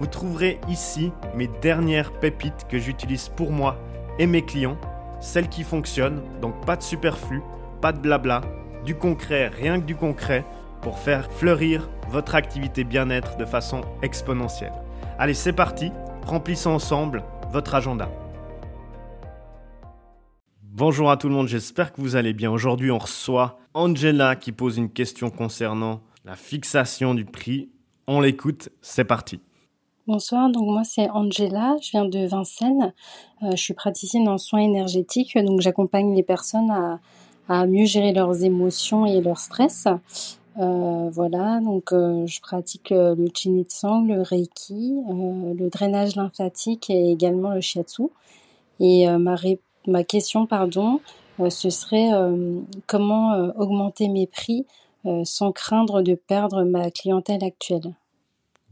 Vous trouverez ici mes dernières pépites que j'utilise pour moi et mes clients, celles qui fonctionnent, donc pas de superflu, pas de blabla, du concret, rien que du concret, pour faire fleurir votre activité bien-être de façon exponentielle. Allez, c'est parti, remplissons ensemble votre agenda. Bonjour à tout le monde, j'espère que vous allez bien. Aujourd'hui, on reçoit Angela qui pose une question concernant la fixation du prix. On l'écoute, c'est parti. Bonsoir, donc moi c'est Angela, je viens de Vincennes, euh, je suis praticienne en soins énergétiques, donc j'accompagne les personnes à, mieux gérer leurs émotions et leur stress. Euh, voilà, donc euh, je pratique le Sang, le Reiki, le drainage lymphatique et également le Shiatsu. Et ma ma question, pardon, ce serait comment augmenter mes prix sans craindre de perdre ma clientèle actuelle?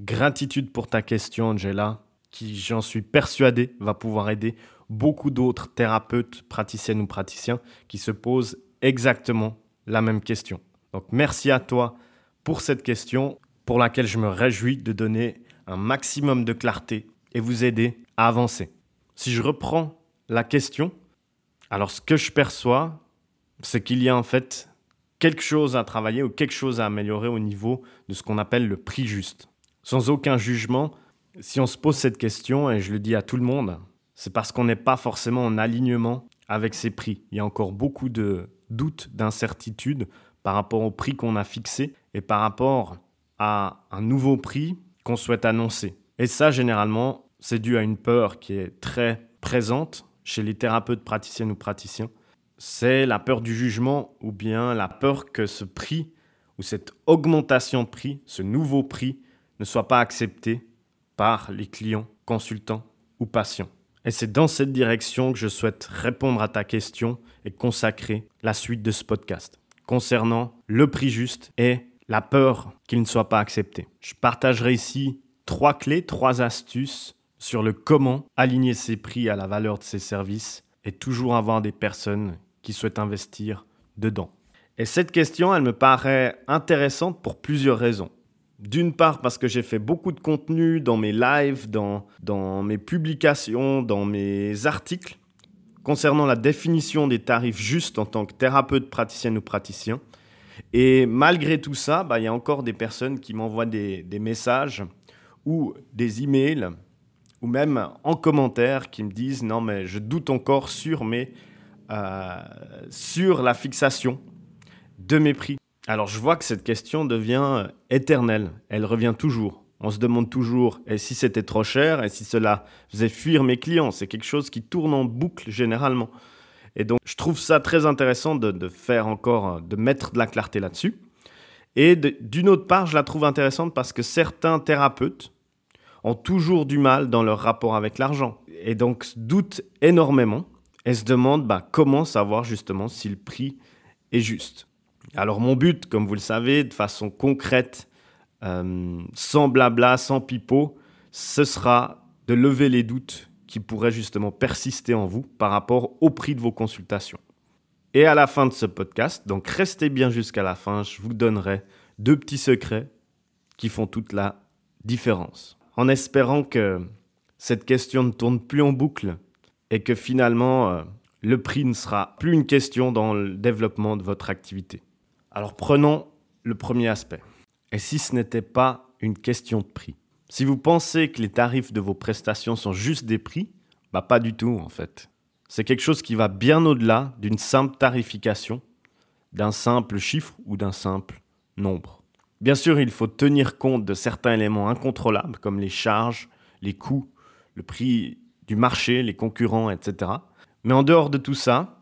Gratitude pour ta question, Angela, qui, j'en suis persuadé, va pouvoir aider beaucoup d'autres thérapeutes, praticiennes ou praticiens qui se posent exactement la même question. Donc merci à toi pour cette question pour laquelle je me réjouis de donner un maximum de clarté et vous aider à avancer. Si je reprends la question, alors ce que je perçois, c'est qu'il y a en fait quelque chose à travailler ou quelque chose à améliorer au niveau de ce qu'on appelle le prix juste. Sans aucun jugement, si on se pose cette question, et je le dis à tout le monde, c'est parce qu'on n'est pas forcément en alignement avec ces prix. Il y a encore beaucoup de doutes, d'incertitudes par rapport au prix qu'on a fixé et par rapport à un nouveau prix qu'on souhaite annoncer. Et ça, généralement, c'est dû à une peur qui est très présente chez les thérapeutes praticiennes ou praticiens, c'est la peur du jugement ou bien la peur que ce prix ou cette augmentation de prix, ce nouveau prix, ne soit pas accepté par les clients, consultants ou patients. Et c'est dans cette direction que je souhaite répondre à ta question et consacrer la suite de ce podcast concernant le prix juste et la peur qu'il ne soit pas accepté. Je partagerai ici trois clés, trois astuces sur le comment aligner ses prix à la valeur de ses services et toujours avoir des personnes qui souhaitent investir dedans. Et cette question, elle me paraît intéressante pour plusieurs raisons. D'une part parce que j'ai fait beaucoup de contenu dans mes lives, dans, mes publications, dans mes articles concernant la définition des tarifs justes en tant que thérapeute, praticienne ou praticien. Et malgré tout ça, bah, il y a encore des personnes qui m'envoient des, des messages ou des emails ou même en commentaire qui me disent non mais je doute encore sur mes euh, sur la fixation de mes prix. Alors je vois que cette question devient éternelle, elle revient toujours. On se demande toujours et si c'était trop cher et si cela faisait fuir mes clients? C'est quelque chose qui tourne en boucle généralement. Et donc je trouve ça très intéressant de, faire encore, de mettre de la clarté là-dessus. Et d'une autre part, je la trouve intéressante parce que certains thérapeutes ont toujours du mal dans leur rapport avec l'argent. Et donc doutent énormément et se demandent bah, comment savoir justement si le prix est juste. Alors mon but, comme vous le savez, de façon concrète, euh, sans blabla, sans pipeau, ce sera de lever les doutes qui pourraient justement persister en vous par rapport au prix de vos consultations. Et à la fin de ce podcast, donc restez bien jusqu'à la fin, je vous donnerai deux petits secrets qui font toute la différence en espérant que cette question ne tourne plus en boucle et que finalement euh, le prix ne sera plus une question dans le développement de votre activité. Alors prenons le premier aspect. Et si ce n'était pas une question de prix? Si vous pensez que les tarifs de vos prestations sont juste des prix, bah pas du tout en fait. C'est quelque chose qui va bien au-delà d'une simple tarification, d'un simple chiffre ou d'un simple nombre. Bien sûr, il faut tenir compte de certains éléments incontrôlables comme les charges, les coûts, le prix du marché, les concurrents, etc. Mais en dehors de tout ça,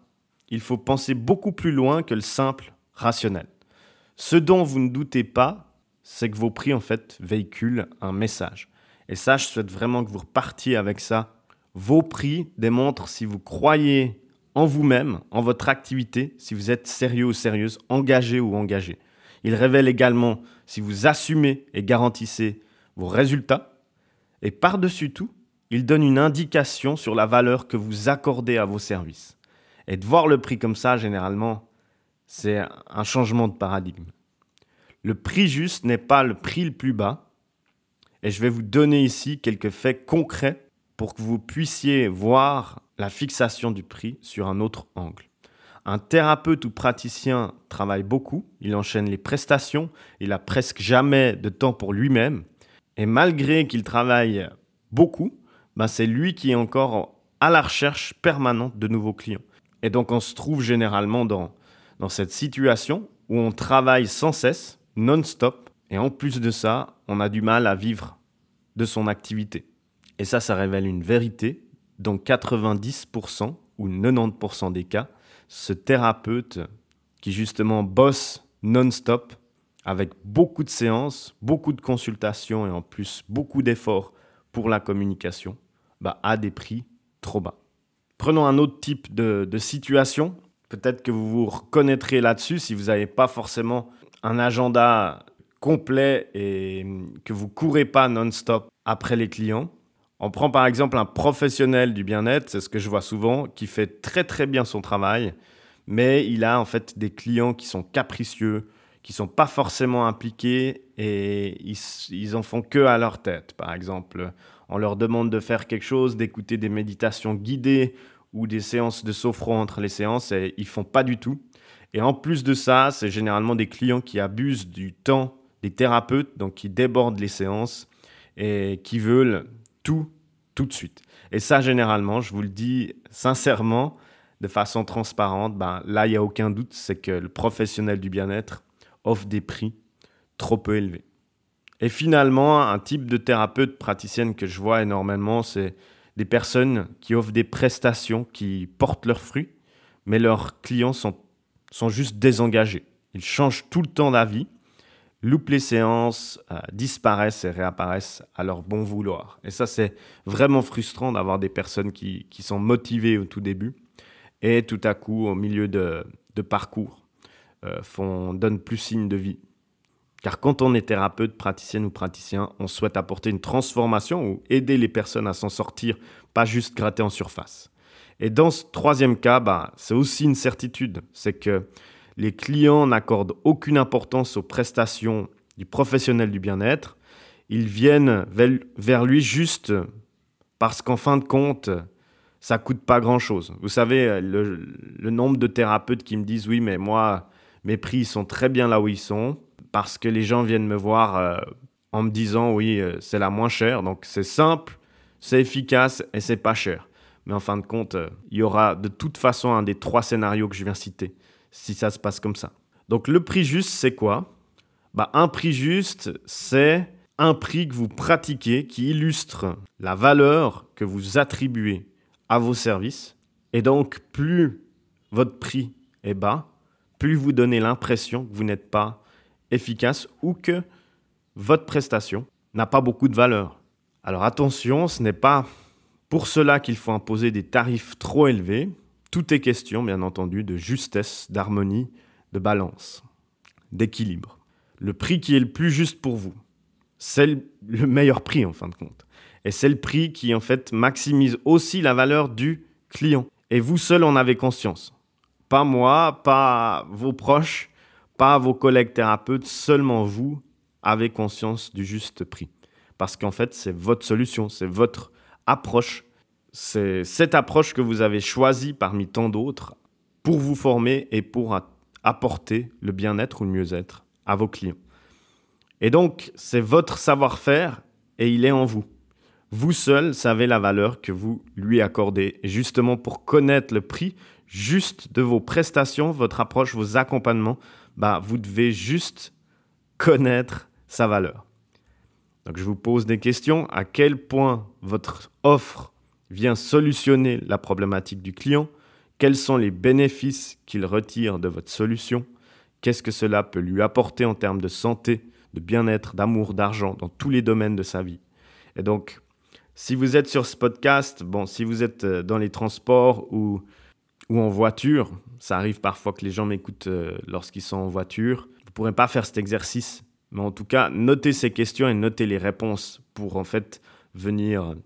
il faut penser beaucoup plus loin que le simple rationnel. Ce dont vous ne doutez pas, c'est que vos prix en fait véhiculent un message. Et ça, je souhaite vraiment que vous repartiez avec ça Vos prix démontrent si vous croyez en vous-même, en votre activité, si vous êtes sérieux ou sérieuse, engagé ou engagé. Ils révèlent également si vous assumez et garantissez vos résultats. Et par-dessus tout, ils donnent une indication sur la valeur que vous accordez à vos services. Et de voir le prix comme ça, généralement, c'est un changement de paradigme. Le prix juste n'est pas le prix le plus bas. Et je vais vous donner ici quelques faits concrets pour que vous puissiez voir la fixation du prix sur un autre angle. Un thérapeute ou praticien travaille beaucoup, il enchaîne les prestations, il a presque jamais de temps pour lui-même, et malgré qu'il travaille beaucoup, ben c'est lui qui est encore à la recherche permanente de nouveaux clients. Et donc on se trouve généralement dans, dans cette situation où on travaille sans cesse, non-stop, et en plus de ça, on a du mal à vivre de son activité. Et ça, ça révèle une vérité. Dans 90% ou 90% des cas, ce thérapeute qui justement bosse non-stop avec beaucoup de séances, beaucoup de consultations et en plus beaucoup d'efforts pour la communication, bah, a des prix trop bas. Prenons un autre type de situation. Peut-être que vous vous reconnaîtrez là-dessus si vous n'avez pas forcément un agenda complet et que vous courez pas non-stop après les clients. On prend par exemple un professionnel du bien-être, c'est ce que je vois souvent, qui fait très très bien son travail, mais il a en fait des clients qui sont capricieux, qui sont pas forcément impliqués et ils, ils en font que à leur tête. Par exemple, on leur demande de faire quelque chose, d'écouter des méditations guidées ou des séances de sophro entre les séances et ils font pas du tout. Et en plus de ça, c'est généralement des clients qui abusent du temps des thérapeutes, donc qui débordent les séances et qui veulent tout tout de suite. Et ça, généralement, je vous le dis sincèrement, de façon transparente, ben, là, il n'y a aucun doute, c'est que le professionnel du bien-être offre des prix trop peu élevés. Et finalement, un type de thérapeute praticienne que je vois énormément, c'est des personnes qui offrent des prestations qui portent leurs fruits, mais leurs clients sont, sont juste désengagés. Ils changent tout le temps d'avis loupent les séances, euh, disparaissent et réapparaissent à leur bon vouloir. Et ça, c'est vraiment frustrant d'avoir des personnes qui, sont motivées au tout début et tout à coup, au milieu de, parcours, euh, font, donnent plus signe de vie. Car quand on est thérapeute, praticienne ou praticien, on souhaite apporter une transformation ou aider les personnes à s'en sortir, pas juste gratter en surface. Et dans ce troisième cas, bah, c'est aussi une certitude, c'est que les clients n'accordent aucune importance aux prestations du professionnel du bien-être. Ils viennent vers lui juste parce qu'en fin de compte, ça coûte pas grand-chose. Vous savez, le, nombre de thérapeutes qui me disent oui, mais moi, mes prix sont très bien là où ils sont parce que les gens viennent me voir euh, en me disant oui, euh, c'est la moins chère. Donc c'est simple, c'est efficace et c'est pas cher. Mais en fin de compte, euh, il y aura de toute façon un des trois scénarios que je viens citer si ça se passe comme ça. Donc le prix juste, c'est quoi? Bah, Un prix juste, c'est un prix que vous pratiquez qui illustre la valeur que vous attribuez à vos services. Et donc, plus votre prix est bas, plus vous donnez l'impression que vous n'êtes pas efficace ou que votre prestation n'a pas beaucoup de valeur. Alors attention, ce n'est pas pour cela qu'il faut imposer des tarifs trop élevés, tout est question, bien entendu, de justesse, d'harmonie, de balance, d'équilibre. Le prix qui est le plus juste pour vous, c'est le meilleur prix en fin de compte. Et c'est le prix qui en fait maximise aussi la valeur du client. Et vous seul en avez conscience. Pas moi, pas vos proches, pas vos collègues thérapeutes, seulement vous avez conscience du juste prix. Parce qu'en fait, c'est votre solution, c'est votre approche c'est cette approche que vous avez choisie parmi tant d'autres pour vous former et pour apporter le bien-être ou le mieux-être à vos clients. Et donc, c'est votre savoir-faire et il est en vous. Vous seul savez la valeur que vous lui accordez. Et justement, pour connaître le prix juste de vos prestations, votre approche, vos accompagnements, bah, vous devez juste connaître sa valeur. Donc, je vous pose des questions. À quel point votre offre vient solutionner la problématique du client, quels sont les bénéfices qu'il retire de votre solution, qu'est-ce que cela peut lui apporter en termes de santé, de bien-être, d'amour, d'argent, dans tous les domaines de sa vie? Et donc, Si vous êtes sur ce podcast, bon, si vous êtes euh, dans les transports ou, ou en voiture, ça arrive parfois que les gens m'écoutent euh, lorsqu'ils sont en voiture, vous ne pourrez pas faire cet exercice. Mais en tout cas, notez ces questions et notez les réponses pour en fait venir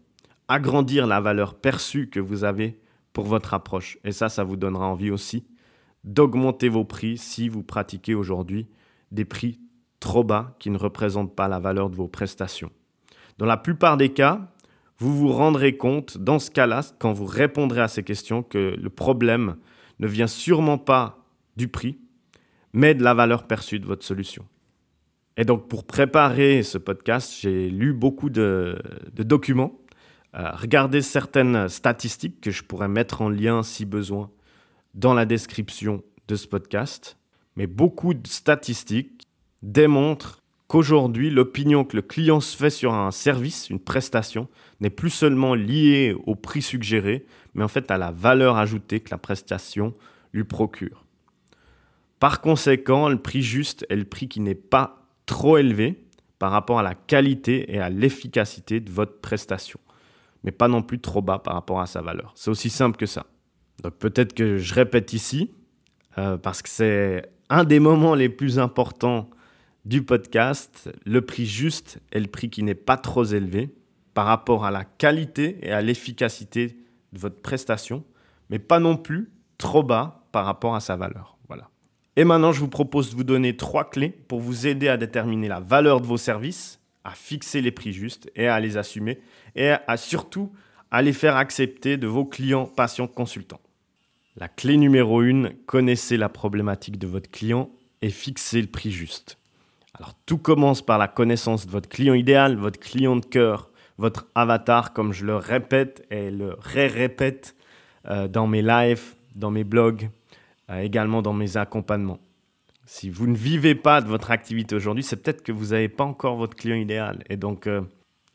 agrandir la valeur perçue que vous avez pour votre approche. Et ça, ça vous donnera envie aussi d'augmenter vos prix si vous pratiquez aujourd'hui des prix trop bas qui ne représentent pas la valeur de vos prestations. Dans la plupart des cas, vous vous rendrez compte, dans ce cas-là, quand vous répondrez à ces questions, que le problème ne vient sûrement pas du prix, mais de la valeur perçue de votre solution. Et donc, pour préparer ce podcast, j'ai lu beaucoup de, documents, euh, regardé certaines statistiques que je pourrais mettre en lien si besoin dans la description de ce podcast. Mais beaucoup de statistiques démontrent qu'aujourd'hui, l'opinion que le client se fait sur un service, une prestation, n'est plus seulement liée au prix suggéré, mais en fait à la valeur ajoutée que la prestation lui procure. Par conséquent, le prix juste est le prix qui n'est pas trop élevé par rapport à la qualité et à l'efficacité de votre prestation, mais pas non plus trop bas par rapport à sa valeur. C'est aussi simple que ça. Donc peut-être que je répète ici, euh, parce que c'est un des moments les plus importants du podcast, le prix juste est le prix qui n'est pas trop élevé par rapport à la qualité et à l'efficacité de votre prestation, mais pas non plus trop bas par rapport à sa valeur. Voilà. Et maintenant, je vous propose de vous donner trois clés pour vous aider à déterminer la valeur de vos services, à fixer les prix justes et à les assumer, et à surtout à les faire accepter de vos clients, patients, consultants. La clé numéro une, connaissez la problématique de votre client et fixez le prix juste. Alors tout commence par la connaissance de votre client idéal, votre client de cœur, votre avatar, comme je le répète et le ré-répète euh, dans mes lives, dans mes blogs, euh, également dans mes accompagnements. Si vous ne vivez pas de votre activité aujourd'hui, c'est peut-être que vous n'avez pas encore votre client idéal. Et donc, euh,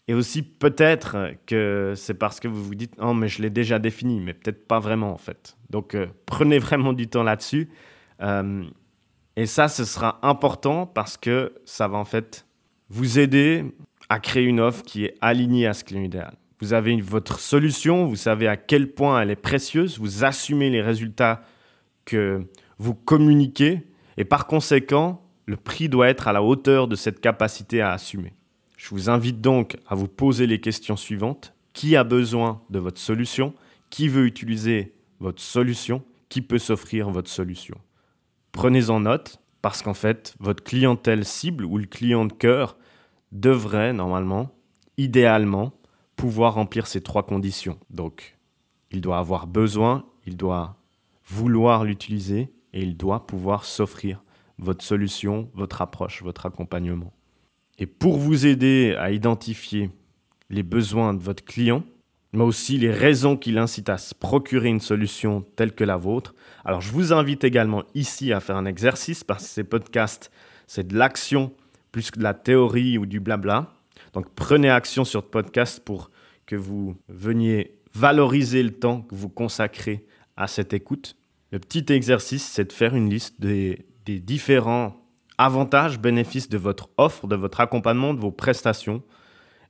et aussi peut-être que c'est parce que vous vous dites, oh mais je l'ai déjà défini, mais peut-être pas vraiment en fait. Donc prenez vraiment du temps là-dessus. Et ça, ce sera important parce que ça va en fait vous aider à créer une offre qui est alignée à ce client idéal. Vous avez votre solution, vous savez à quel point elle est précieuse, vous assumez les résultats que vous communiquez et par conséquent, le prix doit être à la hauteur de cette capacité à assumer. Je vous invite donc à vous poser les questions suivantes. Qui a besoin de votre solution? Qui veut utiliser votre solution? Qui peut s'offrir votre solution? Prenez-en note parce qu'en fait, votre clientèle cible ou le client de cœur devrait normalement, idéalement, pouvoir remplir ces trois conditions. Donc, il doit avoir besoin, il doit vouloir l'utiliser et il doit pouvoir s'offrir votre solution, votre approche, votre accompagnement. Et pour vous aider à identifier les besoins de votre client, mais aussi les raisons qui l'incitent à se procurer une solution telle que la vôtre, alors je vous invite également ici à faire un exercice parce que ces podcasts, c'est de l'action plus que de la théorie ou du blabla. Donc prenez action sur ce podcast pour que vous veniez valoriser le temps que vous consacrez à cette écoute. Le petit exercice, c'est de faire une liste des, des différents avantages, bénéfices de votre offre, de votre accompagnement, de vos prestations.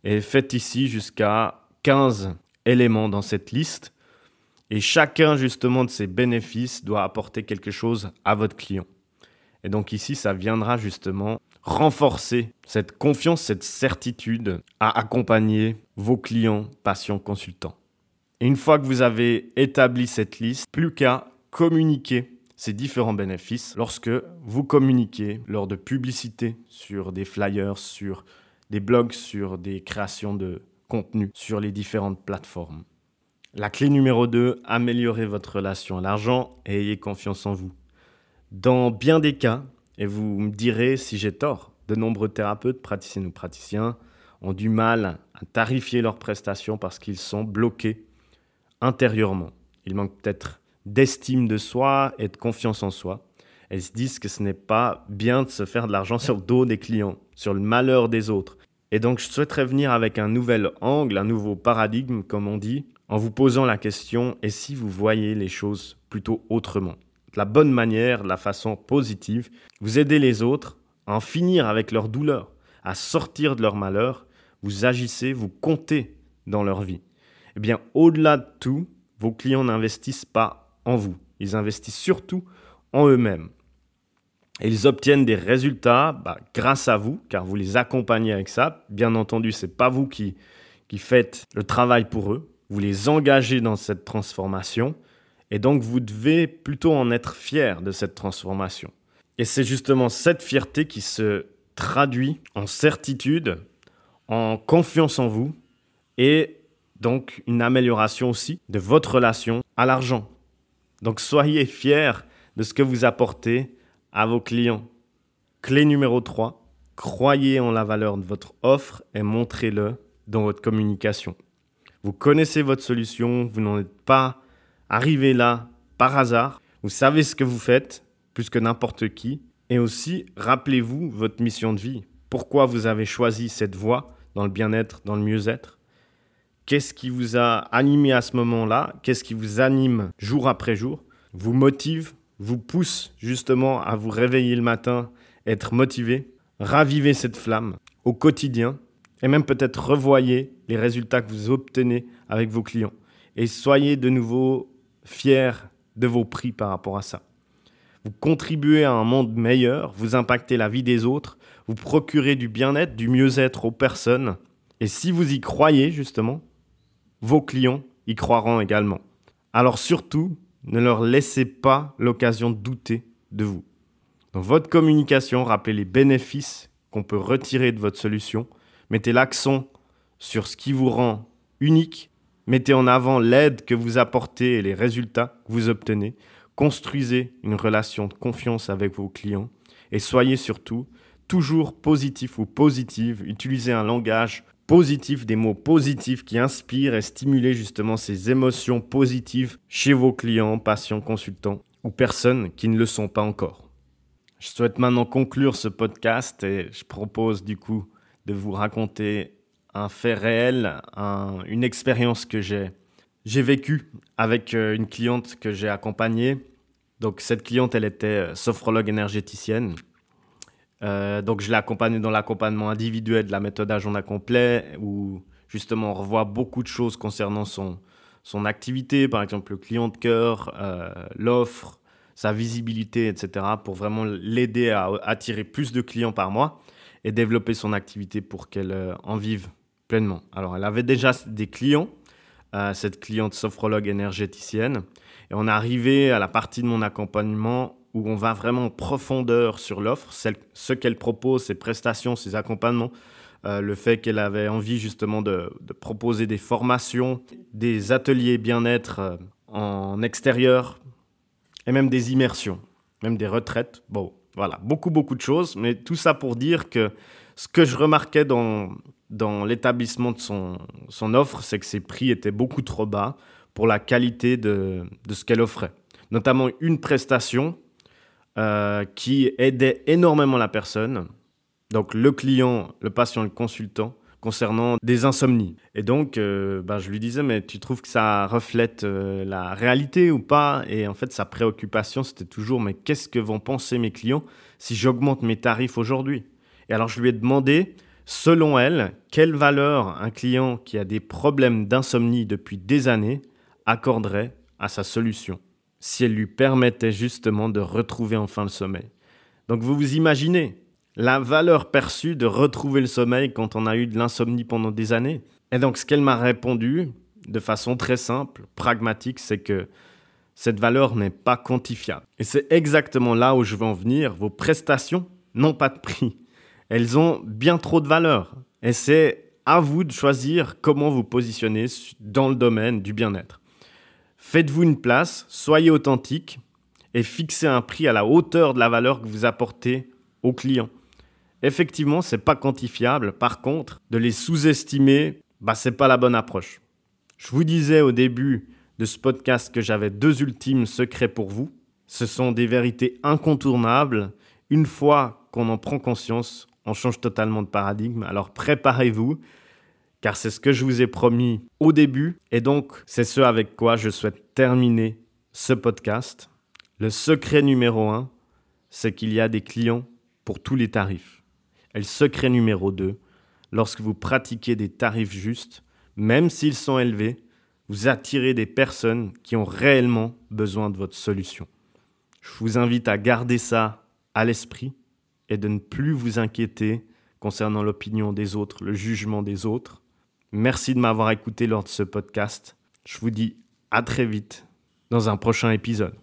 Et faites ici jusqu'à 15 éléments dans cette liste. Et chacun justement de ces bénéfices doit apporter quelque chose à votre client. Et donc ici, ça viendra justement renforcer cette confiance, cette certitude à accompagner vos clients, patients, consultants. Et une fois que vous avez établi cette liste, plus qu'à communiquer ces différents bénéfices lorsque vous communiquez lors de publicités sur des flyers, sur des blogs, sur des créations de contenu sur les différentes plateformes. La clé numéro 2, améliorez votre relation à l'argent et ayez confiance en vous. Dans bien des cas, et vous me direz si j'ai tort. De nombreux thérapeutes, praticiens ou praticiens, ont du mal à tarifier leurs prestations parce qu'ils sont bloqués intérieurement. Ils manquent peut-être d'estime de soi et de confiance en soi. Elles se disent que ce n'est pas bien de se faire de l'argent sur le dos des clients, sur le malheur des autres. Et donc je souhaiterais venir avec un nouvel angle, un nouveau paradigme, comme on dit, en vous posant la question, et si vous voyez les choses plutôt autrement? La bonne manière, de la façon positive. Vous aidez les autres à en finir avec leur douleur, à sortir de leur malheur. Vous agissez, vous comptez dans leur vie. Eh bien, au-delà de tout, vos clients n'investissent pas en vous. Ils investissent surtout en eux-mêmes. Et ils obtiennent des résultats bah, grâce à vous, car vous les accompagnez avec ça. Bien entendu, ce n'est pas vous qui, qui faites le travail pour eux. Vous les engagez dans cette transformation. Et donc, vous devez plutôt en être fier de cette transformation. Et c'est justement cette fierté qui se traduit en certitude, en confiance en vous et donc une amélioration aussi de votre relation à l'argent. Donc soyez fiers de ce que vous apportez à vos clients. Clé numéro 3, croyez en la valeur de votre offre et montrez-le dans votre communication. Vous connaissez votre solution, vous n'en êtes pas arrivé là par hasard, vous savez ce que vous faites plus que n'importe qui, et aussi rappelez-vous votre mission de vie. Pourquoi vous avez choisi cette voie dans le bien-être, dans le mieux-être? Qu'est-ce qui vous a animé à ce moment-là? Qu'est-ce qui vous anime jour après jour? Vous motive, vous pousse justement à vous réveiller le matin, être motivé, raviver cette flamme au quotidien et même peut-être revoyez les résultats que vous obtenez avec vos clients et soyez de nouveau fiers de vos prix par rapport à ça. Vous contribuez à un monde meilleur, vous impactez la vie des autres, vous procurez du bien-être, du mieux-être aux personnes. Et si vous y croyez justement, vos clients y croiront également. Alors surtout, ne leur laissez pas l'occasion de douter de vous. Dans votre communication, rappelez les bénéfices qu'on peut retirer de votre solution. Mettez l'accent sur ce qui vous rend unique. Mettez en avant l'aide que vous apportez et les résultats que vous obtenez. Construisez une relation de confiance avec vos clients. Et soyez surtout toujours positif ou positive. Utilisez un langage positifs, des mots positifs qui inspirent et stimulent justement ces émotions positives chez vos clients, patients, consultants ou personnes qui ne le sont pas encore. Je souhaite maintenant conclure ce podcast et je propose du coup de vous raconter un fait réel, une expérience que j'ai j'ai vécue avec euh, une cliente que j'ai accompagnée. Donc cette cliente, elle était euh, sophrologue énergéticienne. Euh, donc, je l'ai accompagné dans l'accompagnement individuel de la méthode agenda complet, où justement on revoit beaucoup de choses concernant son, son activité, par exemple le client de cœur, euh, l'offre, sa visibilité, etc., pour vraiment l'aider à attirer plus de clients par mois et développer son activité pour qu'elle euh, en vive pleinement. Alors, elle avait déjà des clients, cette cliente sophrologue énergéticienne, et on est arrivé à la partie de mon accompagnement où on va vraiment en profondeur sur l'offre, ce qu'elle propose, ses prestations, ses accompagnements, euh, le fait qu'elle avait envie justement de, proposer des formations, des ateliers bien-être euh, en extérieur et même des immersions, même des retraites. Bon, voilà, beaucoup, beaucoup de choses, mais tout ça pour dire que ce que je remarquais dans, l'établissement de son, offre, c'est que ses prix étaient beaucoup trop bas pour la qualité de ce qu'elle offrait. Notamment une prestation euh, qui aidait énormément la personne, donc le client, le patient, le consultant, concernant des insomnies. Et donc, euh, bah, je lui disais, mais tu trouves que ça reflète euh, la réalité ou pas? Et en fait, sa préoccupation, c'était toujours, mais qu'est-ce que vont penser mes clients si j'augmente mes tarifs aujourd'hui? Et alors, je lui ai demandé, selon elle, quelle valeur un client qui a des problèmes d'insomnie depuis des années accorderait à sa solution? Si elle lui permettait justement de retrouver enfin le sommeil. Donc vous vous imaginez la valeur perçue de retrouver le sommeil quand on a eu de l'insomnie pendant des années. Et donc ce qu'elle m'a répondu de façon très simple, pragmatique, c'est que cette valeur n'est pas quantifiable. Et c'est exactement là où je veux en venir. Vos prestations n'ont pas de prix. Elles ont bien trop de valeur. Et c'est à vous de choisir comment vous positionner dans le domaine du bien-être. Faites-vous une place, soyez authentique et fixez un prix à la hauteur de la valeur que vous apportez aux clients. Effectivement, c'est pas quantifiable. Par contre, de les sous-estimer, bah c'est pas la bonne approche. Je vous disais au début de ce podcast que j'avais deux ultimes secrets pour vous. Ce sont des vérités incontournables. Une fois qu'on en prend conscience, on change totalement de paradigme. Alors préparez-vous car c'est ce que je vous ai promis au début, et donc c'est ce avec quoi je souhaite terminer ce podcast. Le secret numéro un, c'est qu'il y a des clients pour tous les tarifs. Et le secret numéro 2, lorsque vous pratiquez des tarifs justes, même s'ils sont élevés, vous attirez des personnes qui ont réellement besoin de votre solution. Je vous invite à garder ça à l'esprit et de ne plus vous inquiéter concernant l'opinion des autres, le jugement des autres, Merci de m'avoir écouté lors de ce podcast. Je vous dis à très vite dans un prochain épisode.